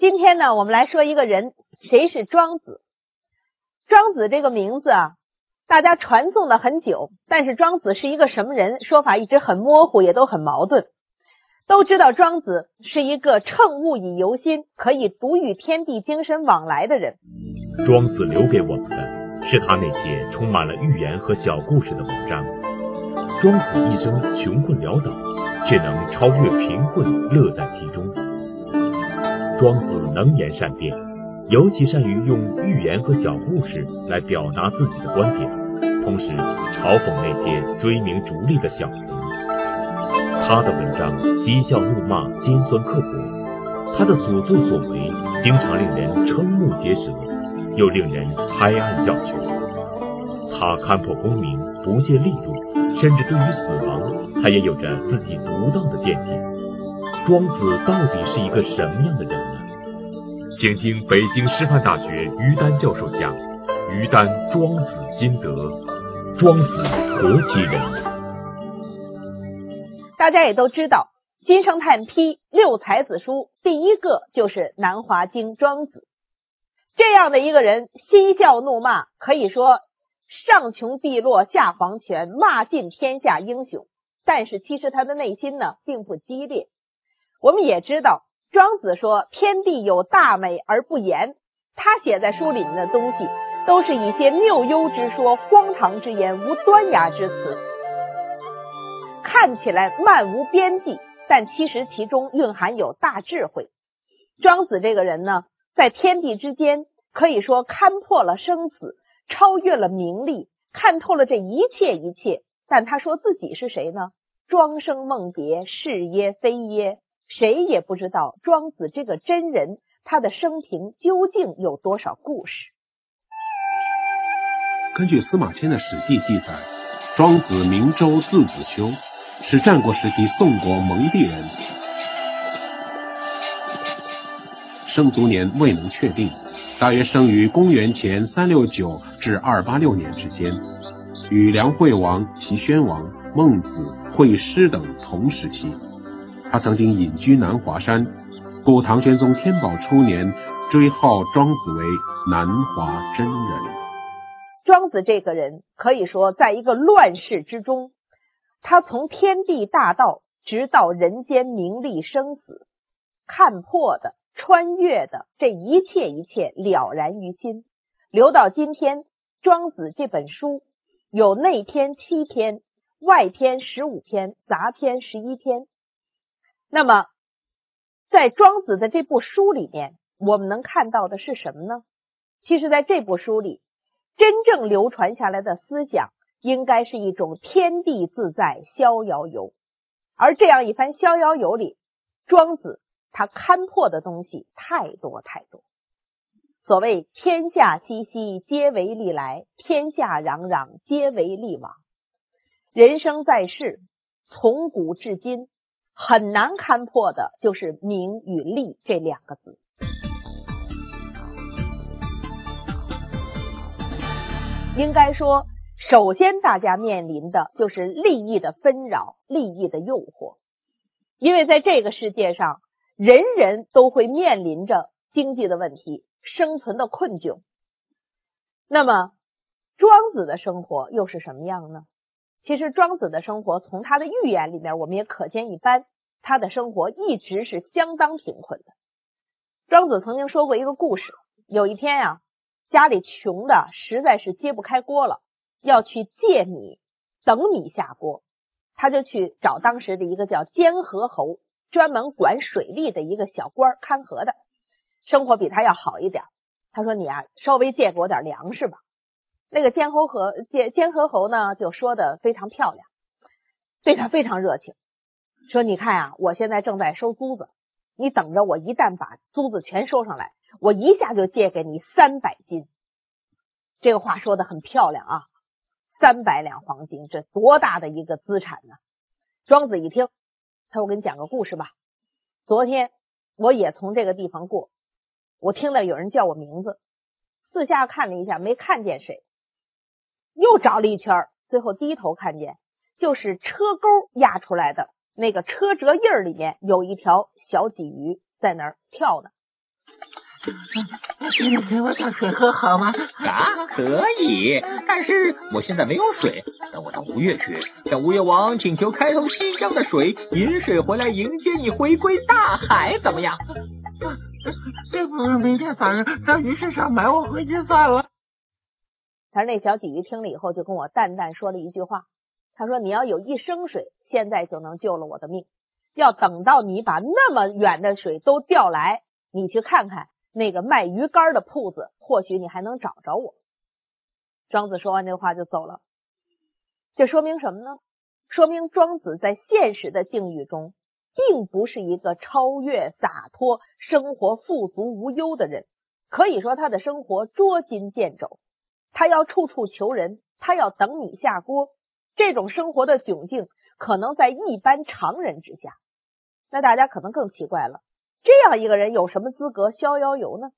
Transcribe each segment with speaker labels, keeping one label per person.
Speaker 1: 今天呢，我们来说一个人，谁是庄子？庄子这个名字啊，大家传颂了很久，但是庄子是一个什么人，说法一直很模糊，也都很矛盾。都知道庄子是一个乘物以游心，可以独与天地精神往来的人。
Speaker 2: 庄子留给我们的是他那些充满了寓言和小故事的文章。庄子一生穷困潦倒，却能超越贫困，乐在其中。庄子能言善辩，尤其善于用寓言和小故事来表达自己的观点，同时嘲讽那些追名逐利的小人。他的文章嬉笑怒骂，尖酸刻薄；他的所作所为经常令人瞠目结舌，又令人拍案叫绝。他看破功名，不屑利禄，甚至对于死亡，他也有着自己独到的见解。庄子到底是一个什么样的人？请听北京师范大学于丹教授讲《于丹庄子心得》：庄子何其人？
Speaker 1: 大家也都知道，新生态批六才子书第一个就是《南华经》庄子。这样的一个人，嬉笑怒骂，可以说上穷碧落下黄泉，骂尽天下英雄。但是其实他的内心呢，并不激烈。我们也知道，庄子说天地有大美而不言，他写在书里面的东西，都是一些谬幽之说、荒唐之言、无端崖之词。看起来漫无边际，但其实其中蕴含有大智慧。庄子这个人呢，在天地之间，可以说看破了生死，超越了名利，看透了这一切一切。但他说自己是谁呢？庄生梦蝶，是耶非耶？谁也不知道庄子这个真人，他的生平究竟有多少故事？
Speaker 3: 根据司马迁的《史记》记载，庄子名周，字子修。是战国时期宋国蒙地人，生卒年未能确定，大约生于公元前三六九至二八六年之间，与梁惠王、齐宣王、孟子、惠施等同时期。他曾经隐居南华山，故唐玄宗天宝初年追号庄子为南华真人。
Speaker 1: 庄子这个人可以说，在一个乱世之中。他从天地大道，直到人间名利生死，看破的、穿越的这一切一切了然于心。留到今天，《庄子》这本书有内篇七篇，外篇十五篇，杂篇十一篇。那么，在庄子的这部书里面，我们能看到的是什么呢？其实，在这部书里，真正流传下来的思想。应该是一种天地自在逍遥游，而这样一番逍遥游里，庄子他看破的东西太多太多。所谓天下熙熙，皆为利来；天下攘攘，皆为利往。人生在世，从古至今，很难看破的就是名与利这两个字。应该说。首先，大家面临的就是利益的纷扰、利益的诱惑，因为在这个世界上，人人都会面临着经济的问题、生存的困窘。那么，庄子的生活又是什么样呢？其实，庄子的生活从他的寓言里面，我们也可见一斑。他的生活一直是相当贫困的。庄子曾经说过一个故事：有一天呀，家里穷的实在是揭不开锅了。要去借米，等米下锅，他就去找当时的一个叫监河侯，专门管水利的一个小官看河的，生活比他要好一点。他说：“你啊，稍微借给我点粮食吧。”那个监侯和监监河侯呢，就说的非常漂亮，对他非常热情，说：“你看啊，我现在正在收租子，你等着我，一旦把租子全收上来，我一下就借给你三百斤。”这个话说的很漂亮啊。三百两黄金，这多大的一个资产呢？庄子一听，他说：“我给你讲个故事吧。昨天我也从这个地方过，我听到有人叫我名字，四下看了一下，没看见谁。又找了一圈，最后低头看见，就是车钩压出来的那个车辙印儿里面有一条小鲫鱼在那儿跳呢。
Speaker 4: 你给我点水喝好吗？
Speaker 5: 啊，可以，但是我现在没有水，等我到吴越去，向吴越王请求开通西江的水引水回来迎接你回归大海，怎么样？
Speaker 4: 这不是明天早上到鱼市场买我回去算了。
Speaker 1: 他说那小鲫鱼听了以后，就跟我淡淡说了一句话，他说你要有一升水，现在就能救了我的命。要等到你把那么远的水都调来，你去看看那个卖鱼竿的铺子，或许你还能找着我。庄子说完这话就走了。这说明什么呢？说明庄子在现实的境遇中，并不是一个超越、洒脱、生活富足无忧的人。可以说他的生活捉襟见肘，他要处处求人，他要等米下锅。这种生活的窘境，可能在一般常人之下。那大家可能更奇怪了，这样一个人有什么资格逍遥游呢？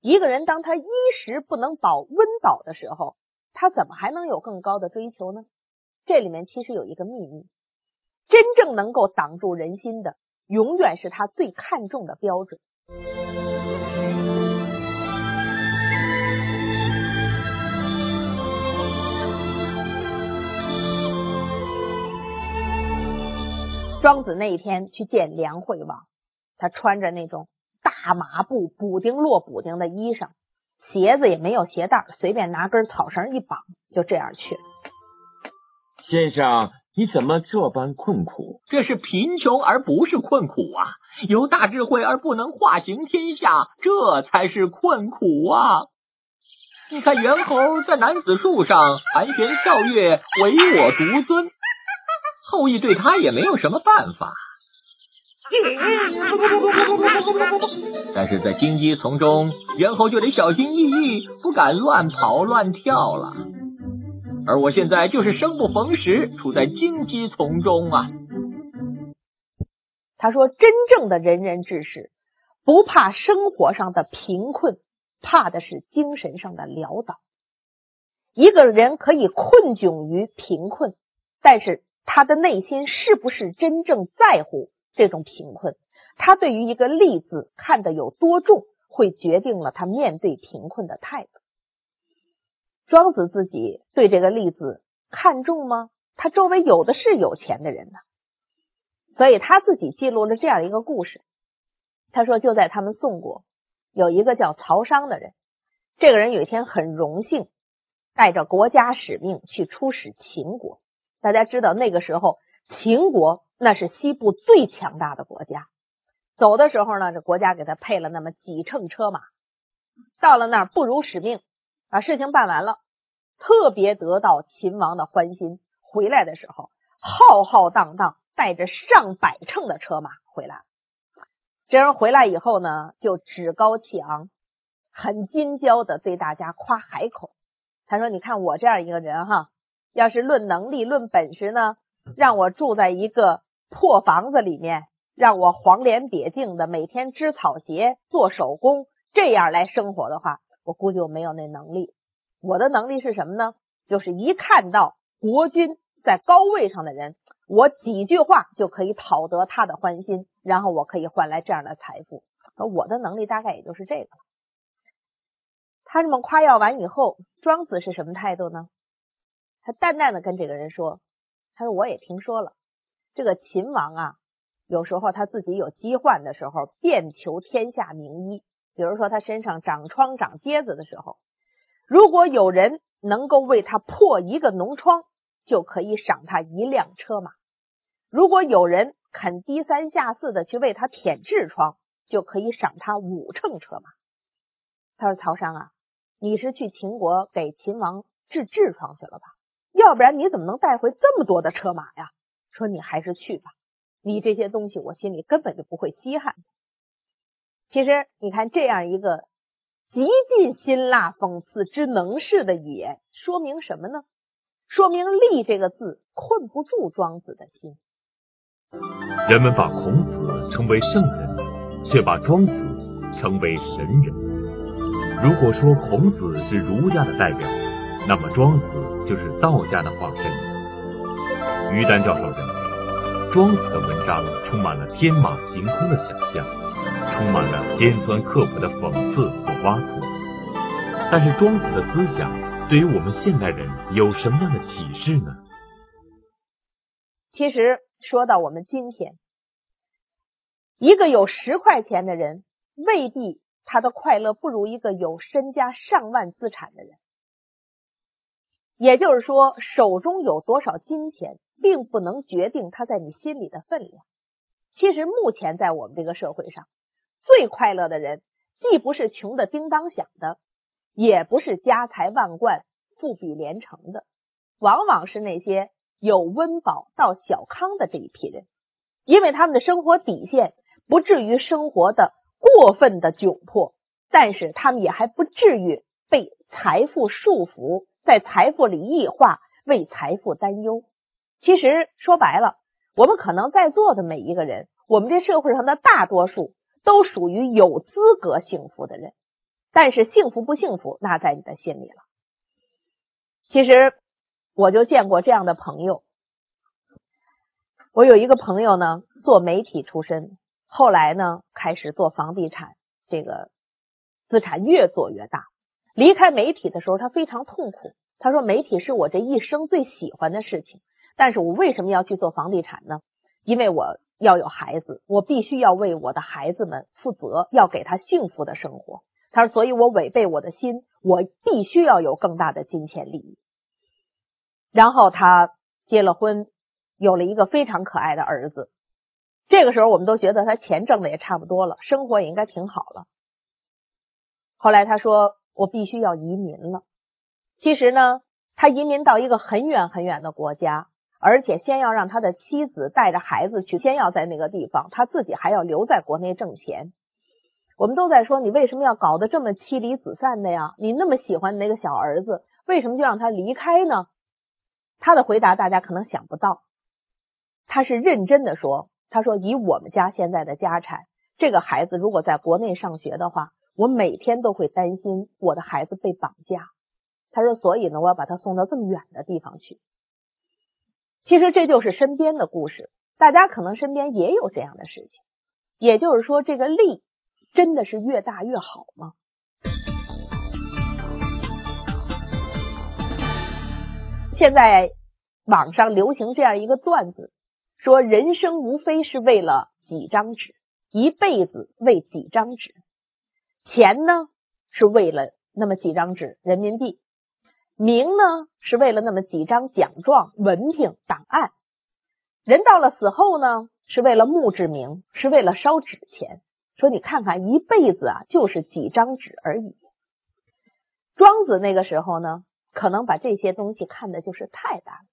Speaker 1: 一个人当他衣食不能保温饱的时候，他怎么还能有更高的追求呢？这里面其实有一个秘密，真正能够挡住人心的，永远是他最看重的标准。庄子那一天去见梁惠王，他穿着那种大麻布补丁落补丁的衣裳，鞋子也没有鞋带，随便拿根草绳一绑，就这样去了。
Speaker 6: 先生，你怎么这般困苦？
Speaker 5: 这是贫穷而不是困苦啊！有大智慧而不能化行天下，这才是困苦啊！你看猿猴在南子树上盘旋跳跃，唯我独尊。后羿对他也没有什么办法，但是在荆棘丛中，猿猴就得小心翼翼，不敢乱跑乱跳了。而我现在就是生不逢时，处在荆棘丛中啊。
Speaker 1: 他说：“真正的仁人志士，不怕生活上的贫困，怕的是精神上的潦倒。一个人可以困窘于贫困，但是。”他的内心是不是真正在乎这种贫困？他对于一个“利”字看得有多重，会决定了他面对贫困的态度。庄子自己对这个“利”字看重吗？他周围有的是有钱的人呢，所以他自己记录了这样一个故事。他说，就在他们宋国，有一个叫曹商的人，这个人有一天很荣幸带着国家使命去出使秦国。大家知道那个时候，秦国那是西部最强大的国家。走的时候呢，这国家给他配了那么几乘车马。到了那儿，不辱使命，把事情办完了，特别得到秦王的欢心。回来的时候，浩浩荡荡带着上百乘的车马回来。这人回来以后呢，就趾高气昂，很金骄的对大家夸海口。他说：“你看我这样一个人，哈。”要是论能力、论本事呢，让我住在一个破房子里面，让我黄脸瘪颈的，每天织草鞋、做手工，这样来生活的话，我估计我没有那能力。我的能力是什么呢？就是一看到国君在高位上的人，我几句话就可以讨得他的欢心，然后我可以换来这样的财富。我的能力大概也就是这个。他这么夸耀完以后，庄子是什么态度呢？他淡淡的跟这个人说：“他说我也听说了，这个秦王啊，有时候他自己有疾患的时候，便求天下名医。比如说他身上长疮、长疖子的时候，如果有人能够为他破一个脓疮，就可以赏他一辆车马；如果有人肯低三下四的去为他舔痔疮，就可以赏他五乘车马。”他说：“曹商啊，你是去秦国给秦王治痔疮去了吧？”要不然你怎么能带回这么多的车马呀？说你还是去吧，你这些东西我心里根本就不会稀罕。其实你看这样一个极尽辛辣讽刺之能事的语言，说明什么呢？说明“利”这个字困不住庄子的心。
Speaker 2: 人们把孔子称为圣人，却把庄子称为神人。如果说孔子是儒家的代表，那么庄子。就是道家的化身。于丹教授认为，庄子的文章充满了天马行空的想象，充满了尖酸刻薄的讽刺和挖苦。但是庄子的思想对于我们现代人有什么样的启示呢？
Speaker 1: 其实说到我们今天，一个有十块钱的人，未必他的快乐不如一个有身家上万资产的人。也就是说，手中有多少金钱，并不能决定他在你心里的分量。其实，目前在我们这个社会上，最快乐的人，既不是穷的叮当响的，也不是家财万贯、富比连城的，往往是那些有温饱到小康的这一批人，因为他们的生活底线不至于生活的过分的窘迫，但是他们也还不至于被财富束缚。在财富里异化，为财富担忧。其实说白了，我们可能在座的每一个人，我们这社会上的大多数都属于有资格幸福的人。但是幸福不幸福，那在你的心里了。其实我就见过这样的朋友。我有一个朋友呢，做媒体出身，后来呢开始做房地产，这个资产越做越大。离开媒体的时候，他非常痛苦。他说：“媒体是我这一生最喜欢的事情，但是我为什么要去做房地产呢？因为我要有孩子，我必须要为我的孩子们负责，要给他幸福的生活。他说，所以我违背我的心，我必须要有更大的金钱利益。然后他结了婚，有了一个非常可爱的儿子。这个时候，我们都觉得他钱挣的也差不多了，生活也应该挺好了。后来他说。”我必须要移民了。其实呢，他移民到一个很远很远的国家，而且先要让他的妻子带着孩子去，先要在那个地方，他自己还要留在国内挣钱。我们都在说，你为什么要搞得这么妻离子散的呀？你那么喜欢那个小儿子，为什么就让他离开呢？他的回答大家可能想不到，他是认真的说，他说以我们家现在的家产，这个孩子如果在国内上学的话。我每天都会担心我的孩子被绑架，他说，所以呢，我要把他送到这么远的地方去。其实这就是身边的故事，大家可能身边也有这样的事情。也就是说，这个利真的是越大越好吗？现在网上流行这样一个段子，说人生无非是为了几张纸，一辈子为几张纸。钱呢，是为了那么几张纸人民币；名呢，是为了那么几张奖状、文凭、档案。人到了死后呢，是为了墓志铭，是为了烧纸钱。说你看看，一辈子啊，就是几张纸而已。庄子那个时候呢，可能把这些东西看的就是太大了，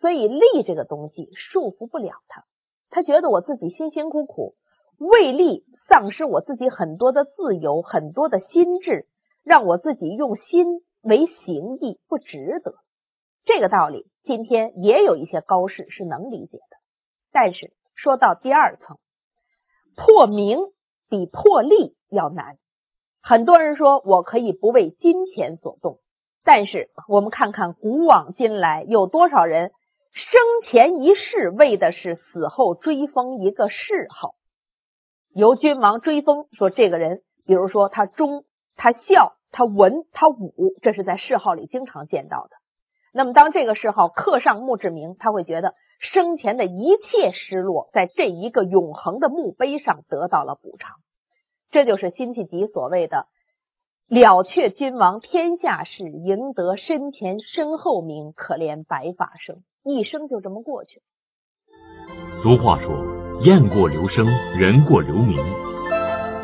Speaker 1: 所以利这个东西束缚不了他。他觉得我自己辛辛苦苦为利。丧失我自己很多的自由，很多的心智，让我自己用心为形役，不值得。这个道理，今天也有一些高士是能理解的。但是说到第二层，破名比破利要难。很多人说我可以不为金钱所动，但是我们看看古往今来，有多少人生前一世为的是死后追封一个谥号。由君王追封，说这个人，比如说他忠、他孝、他文、他武，这是在谥号里经常见到的。那么，当这个谥号刻上墓志铭，他会觉得生前的一切失落，在这一个永恒的墓碑上得到了补偿。这就是辛弃疾所谓的“了却君王天下事，赢得身前身后名，可怜白发生”，一生就这么过去了。
Speaker 2: 俗话说。雁过留声，人过留名。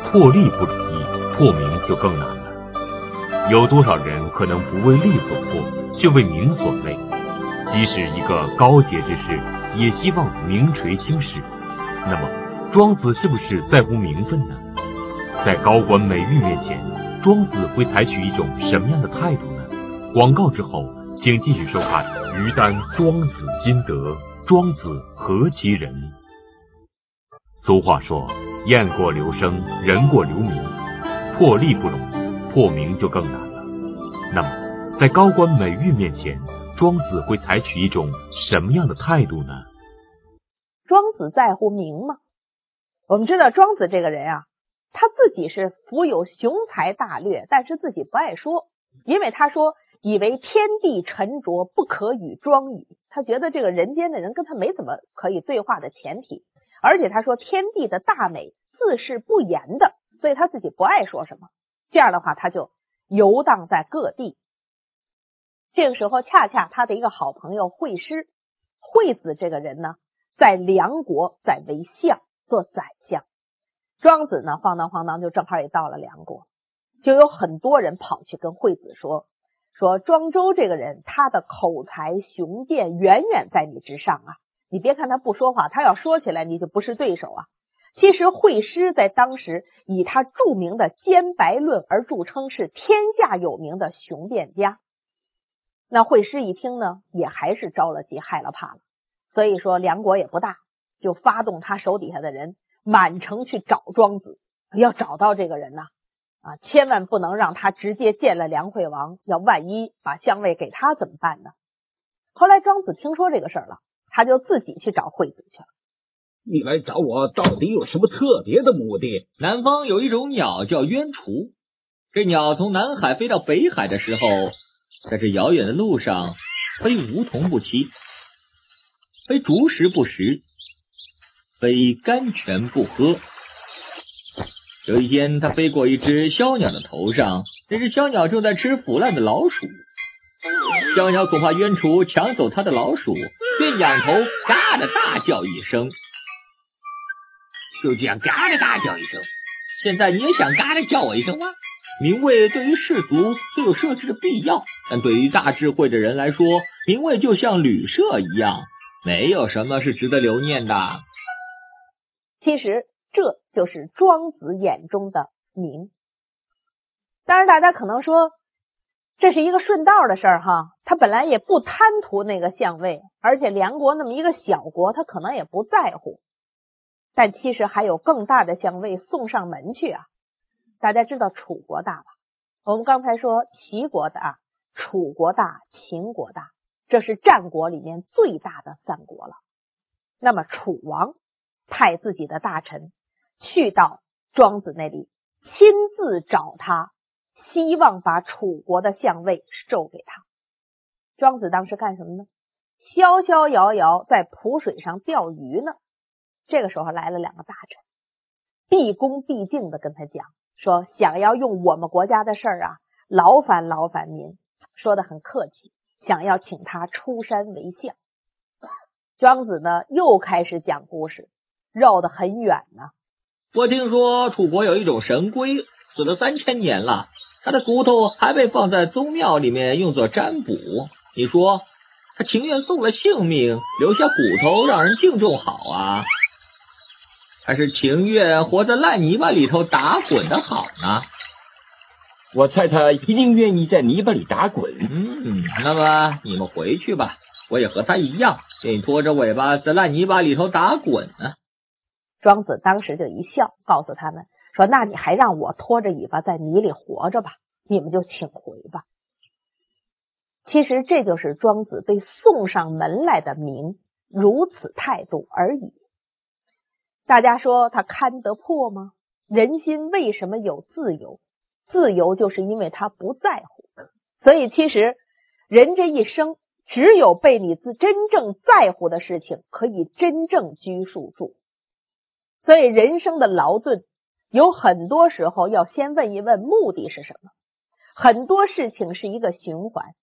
Speaker 2: 破利不容易，破名就更难了。有多少人可能不为利所迫，却为名所累？即使一个高洁之士，也希望名垂青史。那么，庄子是不是在乎名分呢？在高官美誉面前，庄子会采取一种什么样的态度呢？广告之后，请继续收看《于丹庄子金德》，庄子何其人？俗话说：“雁过留声，人过留名。破利不容易，破名就更难了。”那么，在高官美誉面前，庄子会采取一种什么样的态度呢？
Speaker 1: 庄子在乎名吗？我们知道，庄子这个人啊，他自己是富有雄才大略，但是自己不爱说，因为他说以为天地沉着，不可与庄语。他觉得这个人间的人跟他没怎么可以对话的前提，而且他说天地的大美自是不言的，所以他自己不爱说什么。这样的话，他就游荡在各地。这个时候，恰恰他的一个好朋友惠施、惠子这个人呢，在梁国在为相做宰相。庄子呢，晃荡晃荡就正好也到了梁国，就有很多人跑去跟惠子说：“说庄周这个人，他的口才雄辩远远在你之上啊！你别看他不说话，他要说起来你就不是对手啊！”其实惠施在当时以他著名的《兼白论》而著称，是天下有名的雄辩家。那惠施一听呢，也还是着了急，害了怕了。所以说，梁国也不大，就发动他手底下的人满城去找庄子，要找到这个人呢，啊，千万不能让他直接见了梁惠王，要万一把相位给他怎么办呢？后来庄子听说这个事儿了，他就自己去找惠子去了。
Speaker 7: 你来找我到底有什么特别的目的？
Speaker 5: 南方有一种鸟叫鸢雏，这鸟从南海飞到北海的时候。在这遥远的路上，非梧桐不栖，非竹石不食，非甘泉不喝。有一天，它飞过一只枭鸟的头上，那只枭鸟正在吃腐烂的老鼠。枭鸟恐怕冤雏抢走他的老鼠，便仰头嘎的大叫一声，
Speaker 7: 就这样嘎的大叫一声。
Speaker 5: 现在你也想嘎的叫我一声吗？名位对于世俗都有设置的必要，但对于大智慧的人来说，名位就像旅社一样，没有什么是值得留念的。
Speaker 1: 其实这就是庄子眼中的名。当然，大家可能说这是一个顺道的事儿哈，他本来也不贪图那个相位，而且梁国那么一个小国，他可能也不在乎。但其实还有更大的相位送上门去啊。大家知道楚国大吧？我们刚才说齐国大、楚国大、秦国大，这是战国里面最大的三国了。那么楚王派自己的大臣去到庄子那里，亲自找他，希望把楚国的相位授给他。庄子当时干什么呢？逍逍遥遥在濮水上钓鱼呢。这个时候来了两个大臣，毕恭毕敬的跟他讲。说想要用我们国家的事儿啊，劳烦劳烦您，说的很客气，想要请他出山为相。庄子呢又开始讲故事，绕得很远呢。
Speaker 5: 我听说楚国有一种神龟，死了三千年了，他的骨头还被放在宗庙里面用作占卜。你说他情愿送了性命，留下骨头让人敬重好啊？还是情愿活在烂泥巴里头打滚的好呢？
Speaker 6: 我猜他一定愿意在泥巴里打滚。
Speaker 5: 嗯，那么你们回去吧，我也和他一样，愿意拖着尾巴在烂泥巴里头打滚呢。
Speaker 1: 庄子当时就一笑，告诉他们说：“那你还让我拖着尾巴在泥里活着吧？你们就请回吧。”其实这就是庄子被送上门来的名如此态度而已。大家说他看得破吗？人心为什么有自由？自由就是因为他不在乎。所以其实人这一生，只有被你自真正在乎的事情，可以真正拘束住。所以人生的劳顿，有很多时候要先问一问目的是什么。很多事情是一个循环。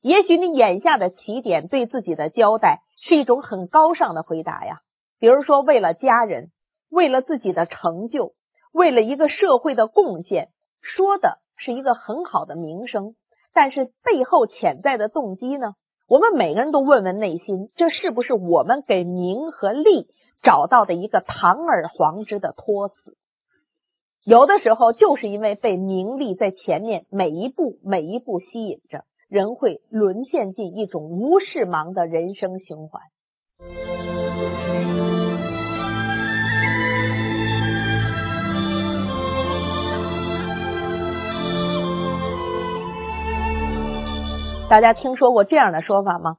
Speaker 1: 也许你眼下的起点，对自己的交代，是一种很高尚的回答呀。比如说，为了家人，为了自己的成就，为了一个社会的贡献，说的是一个很好的名声，但是背后潜在的动机呢？我们每个人都问问内心，这是不是我们给名和利找到的一个堂而皇之的托词？有的时候，就是因为被名利在前面每一步每一步吸引着，人会沦陷进一种无事忙的人生循环。大家听说过这样的说法吗？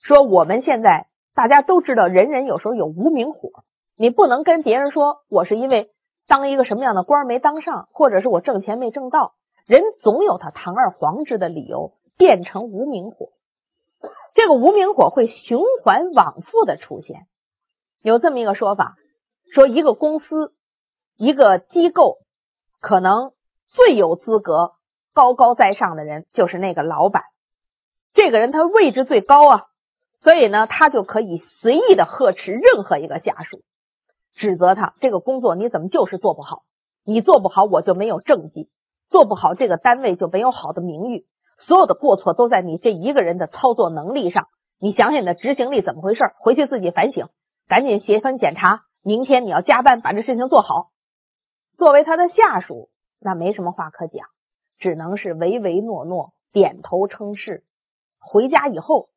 Speaker 1: 说我们现在大家都知道，人人有时候有无名火，你不能跟别人说我是因为当一个什么样的官没当上，或者是我挣钱没挣到，人总有他堂而皇之的理由，变成无名火。这个无名火会循环往复的出现。有这么一个说法，说一个公司、一个机构，可能最有资格、高高在上的人就是那个老板。这个人他位置最高啊，所以呢，他就可以随意的呵斥任何一个下属。指责他这个工作你怎么就是做不好？你做不好我就没有政绩，做不好这个单位就没有好的名誉。所有的过错都在你这一个人的操作能力上。你想想你的执行力怎么回事？回去自己反省，赶紧写份检查。明天你要加班把这事情做好。作为他的下属，那没什么话可讲，只能是唯唯诺诺，点头称是。回家以后，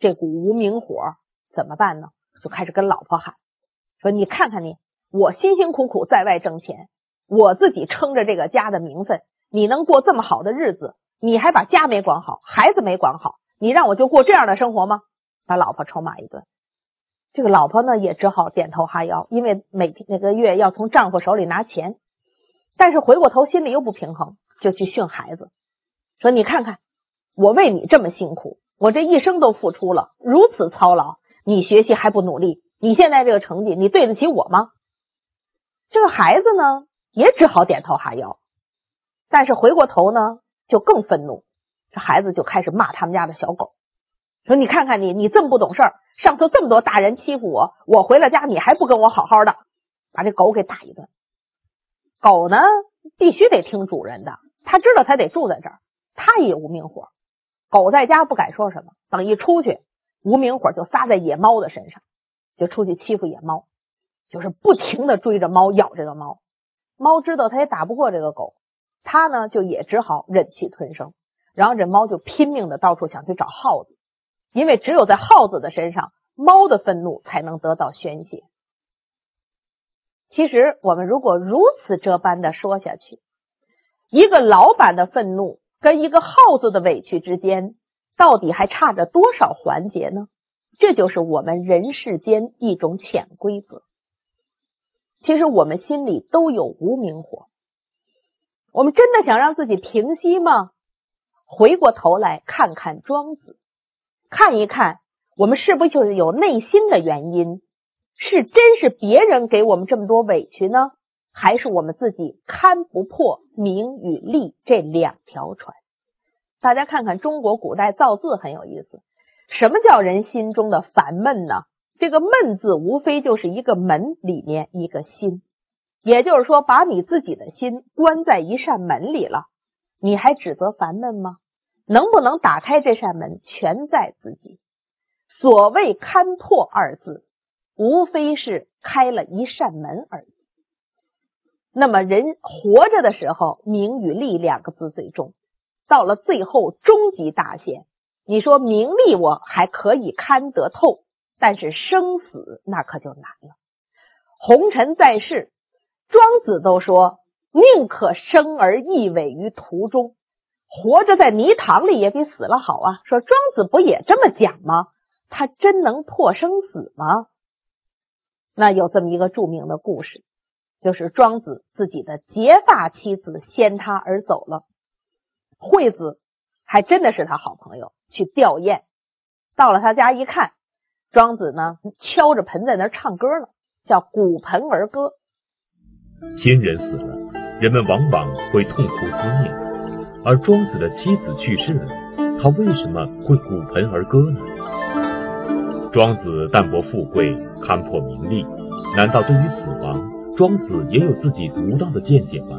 Speaker 1: 这股无名火怎么办呢？就开始跟老婆喊。说你看看你，我辛辛苦苦在外挣钱，我自己撑着这个家的名分，你能过这么好的日子？你还把家没管好，孩子没管好，你让我就过这样的生活吗？把老婆臭骂一顿，这个老婆呢也只好点头哈腰，因为每那个月要从丈夫手里拿钱，但是回过头心里又不平衡，就去训孩子，说你看看我为你这么辛苦，我这一生都付出了，如此操劳，你学习还不努力？你现在这个成绩，你对得起我吗？这个孩子呢，也只好点头哈腰。但是回过头呢，就更愤怒。这孩子就开始骂他们家的小狗，说：“你看看你，你这么不懂事儿，上次这么多大人欺负我，我回了家你还不跟我好好的，把这狗给打一顿。”狗呢，必须得听主人的，他知道他得住在这儿，他也无名火。狗在家不敢说什么，等一出去，无名火就撒在野猫的身上。就出去欺负野猫，就是不停的追着猫咬这个猫。猫知道它也打不过这个狗，它呢就也只好忍气吞声。然后这猫就拼命的到处想去找耗子，因为只有在耗子的身上，猫的愤怒才能得到宣泄。其实我们如果如此这般的说下去，一个老板的愤怒跟一个耗子的委屈之间，到底还差着多少环节呢？这就是我们人世间一种潜规则。其实我们心里都有无名火，我们真的想让自己平息吗？回过头来看看庄子，看一看我们是不是就是有内心的原因？是真是别人给我们这么多委屈呢，还是我们自己看不破名与利这两条船？大家看看中国古代造字很有意思。什么叫人心中的烦闷呢？这个“闷”字无非就是一个门里面一个心，也就是说，把你自己的心关在一扇门里了，你还指责烦闷吗？能不能打开这扇门，全在自己。所谓“看破”二字，无非是开了一扇门而已。那么，人活着的时候，名与利两个字最重，到了最后终极大限。你说名利我还可以看得透，但是生死那可就难了。红尘在世，庄子都说宁可生而易尾于途中，活着在泥塘里也比死了好啊。说庄子不也这么讲吗？他真能破生死吗？那有这么一个著名的故事，就是庄子自己的结发妻子先他而走了，惠子还真的是他好朋友。去吊唁，到了他家一看，庄子呢敲着盆在那唱歌呢，叫鼓盆儿歌。
Speaker 2: 亲人死了，人们往往会痛哭思念，而庄子的妻子去世了，他为什么会鼓盆而歌呢？庄子淡泊富贵，看破名利，难道对于死亡，庄子也有自己独到的见解吗？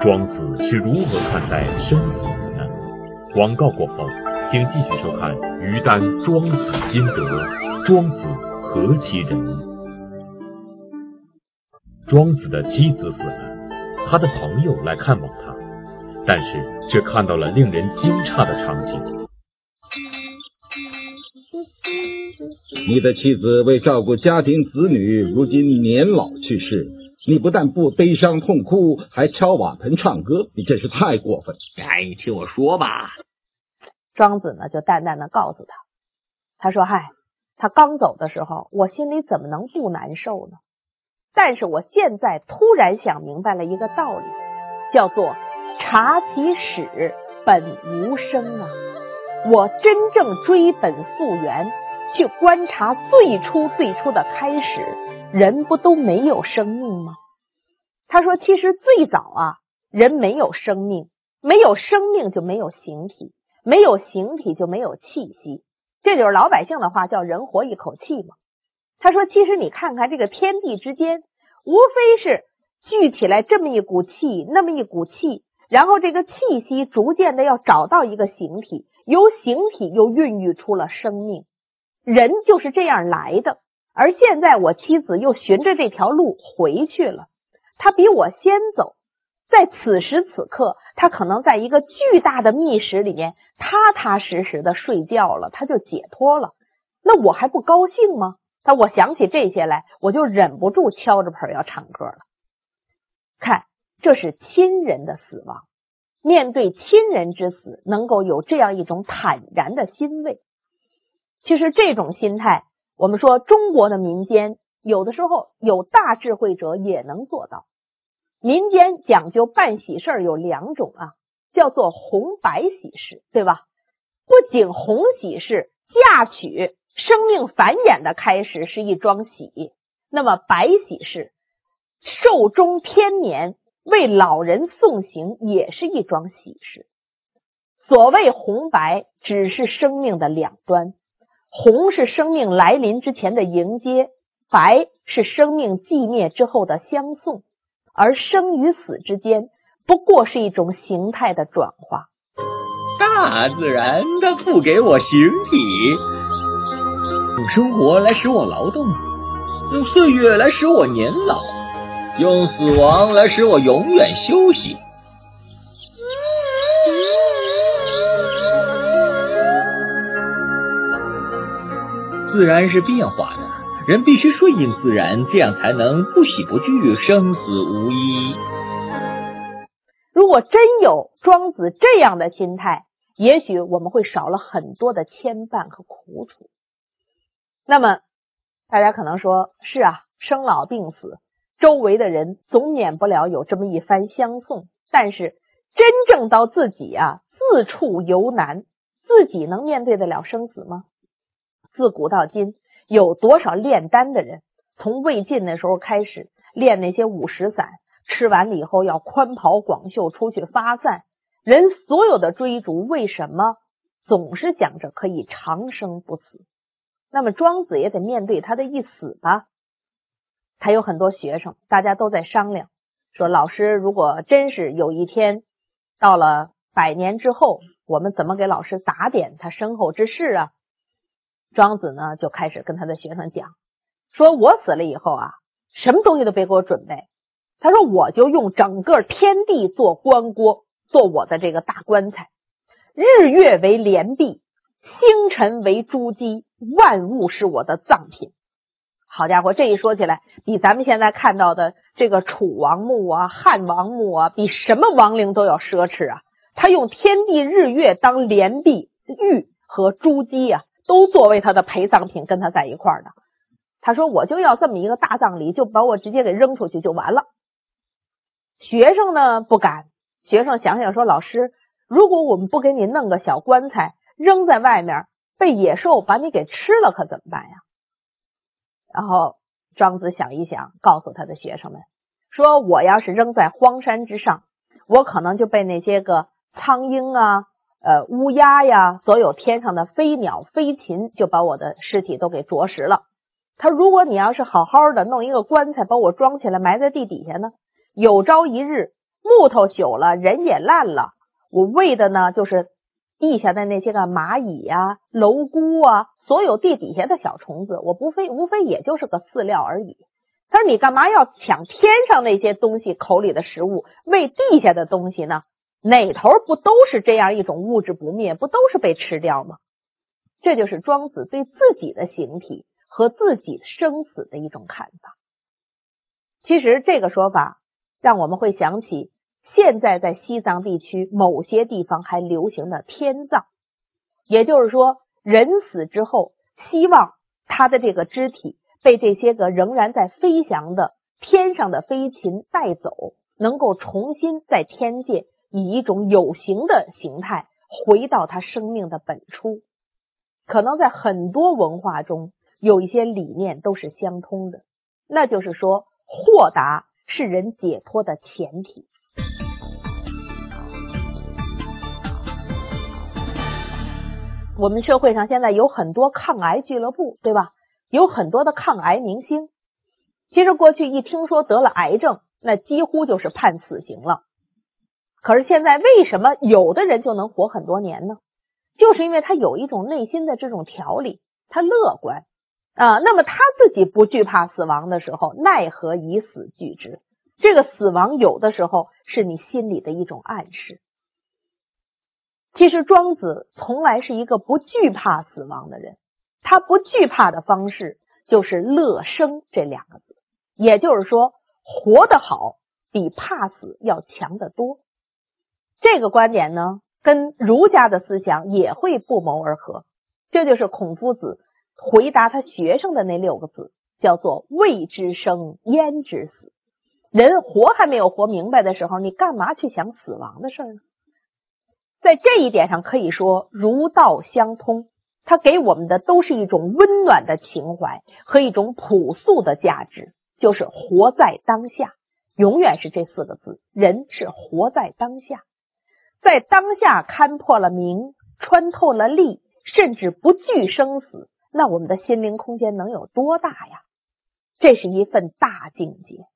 Speaker 2: 庄子是如何看待生死的呢？广告过后。请继续收看《于丹庄子心得》，庄子何其人？庄子的妻子死了，他的朋友来看望他，但是却看到了令人惊诧的场景。
Speaker 7: 你的妻子为照顾家庭子女，如今年老去世，你不但不悲伤痛哭，还敲瓦盆唱歌，你真是太过分！
Speaker 5: 哎，你听我说吧。
Speaker 1: 庄子呢，就淡淡的告诉他，他说：“嗨，他刚走的时候，我心里怎么能不难受呢？但是我现在突然想明白了一个道理，叫做察其始，本无生啊！我真正追本溯源，去观察最初最初的开始，人不都没有生命吗？他说，其实最早啊，人没有生命，没有生命就没有形体，没有形体就没有气息，这就是老百姓的话，叫人活一口气嘛。他说，其实你看看这个天地之间，无非是聚起来这么一股气，那么一股气，然后这个气息逐渐的要找到一个形体。由形体又孕育出了生命，人就是这样来的。而现在我妻子又循着这条路回去了，她比我先走，在此时此刻，他可能在一个巨大的密室里面踏踏实实的睡觉了，他就解脱了。那我还不高兴吗？他我想起这些来，我就忍不住敲着盆要唱歌了。看，这是亲人的死亡。面对亲人之死，能够有这样一种坦然的欣慰，其实这种心态，我们说中国的民间有的时候有大智慧者也能做到。民间讲究办喜事有两种啊，叫做红白喜事，对吧？不仅红喜事，嫁娶、生命繁衍的开始是一桩喜，那么白喜事，寿终天年。为老人送行也是一桩喜事。所谓红白，只是生命的两端。红是生命来临之前的迎接，白是生命寂灭之后的相送。而生与死之间，不过是一种形态的转化。
Speaker 5: 大自然它赋给我形体，用生活来使我劳动，用岁月来使我年老。用死亡来使我永远休息。自然是变化的，人必须顺应自然，这样才能不喜不惧，生死无依。
Speaker 1: 如果真有庄子这样的心态，也许我们会少了很多的牵绊和苦楚。那么，大家可能说：“是啊，生老病死。”周围的人总免不了有这么一番相送，但是真正到自己啊，自处犹难，自己能面对得了生死吗？自古到今，有多少炼丹的人，从魏晋那时候开始练那些五石散，吃完了以后要宽袍广袖出去发散，人所有的追逐，为什么总是想着可以长生不死？那么庄子也得面对他的一死吧。他有很多学生，大家都在商量，说老师，如果真是有一天到了百年之后，我们怎么给老师打点他身后之事啊？庄子呢就开始跟他的学生讲，说我死了以后啊，什么东西都别给我准备。他说我就用整个天地做棺椁，做我的这个大棺材，日月为连璧，星辰为珠玑，万物是我的葬品。好家伙，这一说起来，比咱们现在看到的这个楚王墓啊、汉王墓啊，比什么亡灵都要奢侈啊！他用天地日月当连璧，玉和珠玑啊，都作为他的陪葬品，跟他在一块儿的。他说：“我就要这么一个大葬礼，就把我直接给扔出去就完了。”学生呢不敢，学生想想说：“老师，如果我们不给你弄个小棺材，扔在外面，被野兽把你给吃了，可怎么办呀？”然后庄子想一想，告诉他的学生们说：“我要是扔在荒山之上，我可能就被那些个苍鹰啊、呃乌鸦呀，所有天上的飞鸟飞禽，就把我的尸体都给啄食了。他如果你要是好好的弄一个棺材，把我装起来埋在地底下呢，有朝一日木头朽了，人也烂了，我喂的呢就是。”地下的那些个蚂蚁呀、蝼蛄啊，所有地底下的小虫子，我不非无非也就是个饲料而已。他说：“你干嘛要抢天上那些东西口里的食物，喂地下的东西呢？哪头不都是这样一种物质不灭，不都是被吃掉吗？”这就是庄子对自己的形体和自己生死的一种看法。其实这个说法让我们会想起。现在在西藏地区某些地方还流行的天葬，也就是说，人死之后，希望他的这个肢体被这些个仍然在飞翔的天上的飞禽带走，能够重新在天界以一种有形的形态回到他生命的本初。可能在很多文化中有一些理念都是相通的，那就是说，豁达是人解脱的前提。我们社会上现在有很多抗癌俱乐部，对吧？有很多的抗癌明星。其实过去一听说得了癌症，那几乎就是判死刑了。可是现在为什么有的人就能活很多年呢？就是因为他有一种内心的这种调理，他乐观啊。那么他自己不惧怕死亡的时候，奈何以死惧之？这个死亡有的时候是你心里的一种暗示。其实庄子从来是一个不惧怕死亡的人，他不惧怕的方式就是乐生这两个字，也就是说，活得好比怕死要强得多。这个观点呢，跟儒家的思想也会不谋而合。这就是孔夫子回答他学生的那六个字，叫做“未知生，焉知死”。人活还没有活明白的时候，你干嘛去想死亡的事呢？在这一点上，可以说儒道相通，它给我们的都是一种温暖的情怀和一种朴素的价值，就是活在当下，永远是这四个字。人是活在当下，在当下看破了名，穿透了利，甚至不惧生死，那我们的心灵空间能有多大呀？这是一份大境界。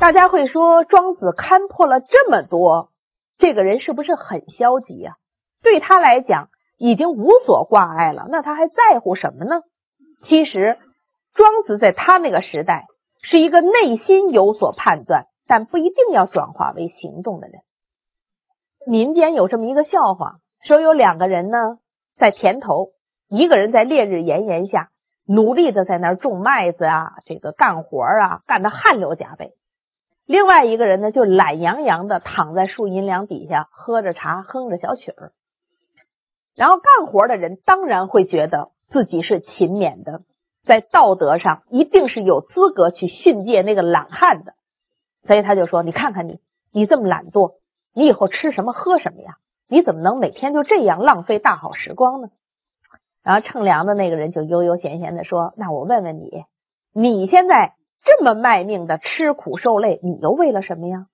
Speaker 1: 大家会说，庄子看破了这么多，这个人是不是很消极呀？对他来讲，已经无所挂碍了，那他还在乎什么呢？其实，庄子在他那个时代是一个内心有所判断，但不一定要转化为行动的人。民间有这么一个笑话，说有两个人呢在田头，一个人在烈日炎炎下努力的在那儿种麦子啊，这个干活啊，干得汗流浃背。另外一个人呢，就懒洋洋的躺在树阴凉底下，喝着茶，哼着小曲儿。然后干活的人当然会觉得自己是勤勉的，在道德上一定是有资格去训诫那个懒汉的。所以他就说：“你看看你，你这么懒惰，你以后吃什么喝什么呀？你怎么能每天就这样浪费大好时光呢？”然后称粮的那个人就悠悠闲闲的说：“那我问问你，你现在？”这么卖命的吃苦受累，你又为了什么呀？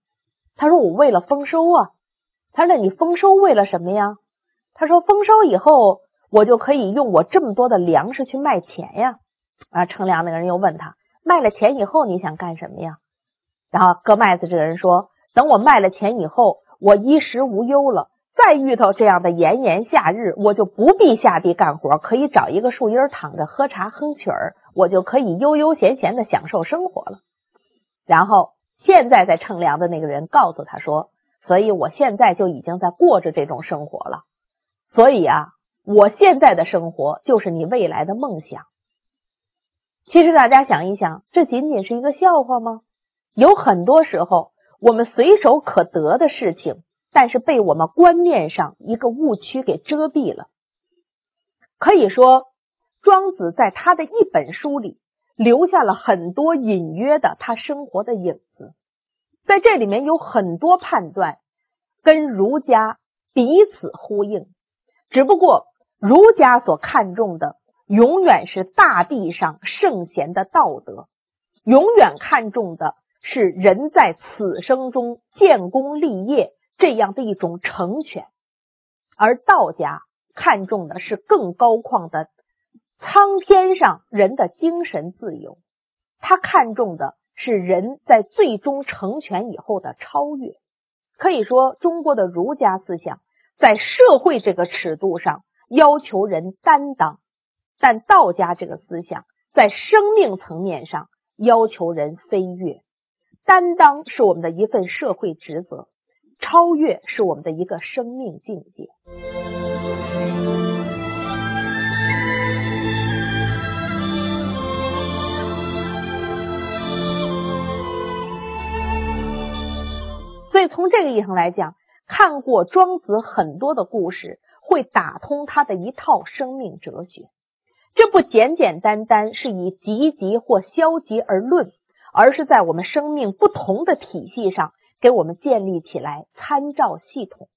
Speaker 1: 他说：“我为了丰收啊。”他说：“那你丰收为了什么呀？”他说：“丰收以后，我就可以用我这么多的粮食去卖钱呀。”啊，称粮那个人又问他：“卖了钱以后，你想干什么呀？”然后割麦子这个人说：“等我卖了钱以后，我衣食无忧了，再遇到这样的炎炎夏日，我就不必下地干活，可以找一个树荫躺着喝茶哼曲儿。”我就可以悠悠闲闲的享受生活了。然后现在在称粮的那个人告诉他说：“所以我现在就已经在过着这种生活了。所以啊，我现在的生活就是你未来的梦想。”其实大家想一想，这仅仅是一个笑话吗？有很多时候，我们随手可得的事情，但是被我们观念上一个误区给遮蔽了。可以说。庄子在他的一本书里留下了很多隐约的他生活的影子，在这里面有很多判断跟儒家彼此呼应，只不过儒家所看重的永远是大地上圣贤的道德，永远看重的是人在此生中建功立业这样的一种成全，而道家看重的是更高旷的。苍天上人的精神自由，他看重的是人在最终成全以后的超越。可以说，中国的儒家思想在社会这个尺度上要求人担当，但道家这个思想在生命层面上要求人飞跃。担当是我们的一份社会职责，超越是我们的一个生命境界。所以从这个意义上来讲，看过庄子很多的故事，会打通他的一套生命哲学。这不简简单单是以积极或消极而论，而是在我们生命不同的体系上给我们建立起来参照系统。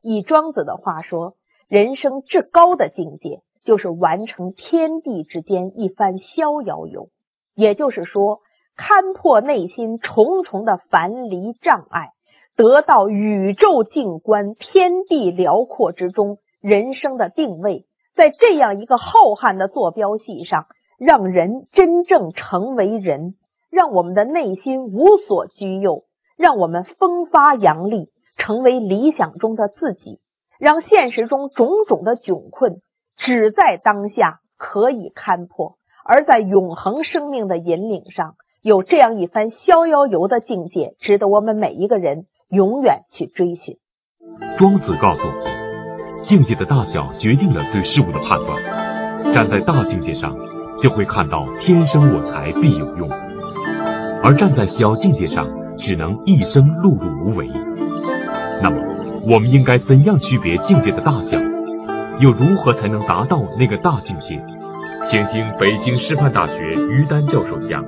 Speaker 1: 以庄子的话说，人生至高的境界就是完成天地之间一番逍遥游，也就是说，勘破内心重重的樊篱障碍，得到宇宙静观、天地辽阔之中人生的定位。在这样一个浩瀚的坐标系上，让人真正成为人，让我们的内心无所拘囿，让我们风发扬丽，成为理想中的自己，让现实中种种的窘困只在当下可以勘破，而在永恒生命的引领上，有这样一番逍遥游的境界，值得我们每一个人永远去追寻。
Speaker 2: 庄子告诉我们。境界的大小决定了对事物的判断。站在大境界上，就会看到天生我材必有用；而站在小境界上，只能一生碌碌无为。那么，我们应该怎样区别境界的大小？又如何才能达到那个大境界？请听北京师范大学于丹教授讲《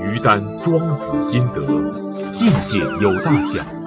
Speaker 2: 于丹庄子心得》：境界有大小。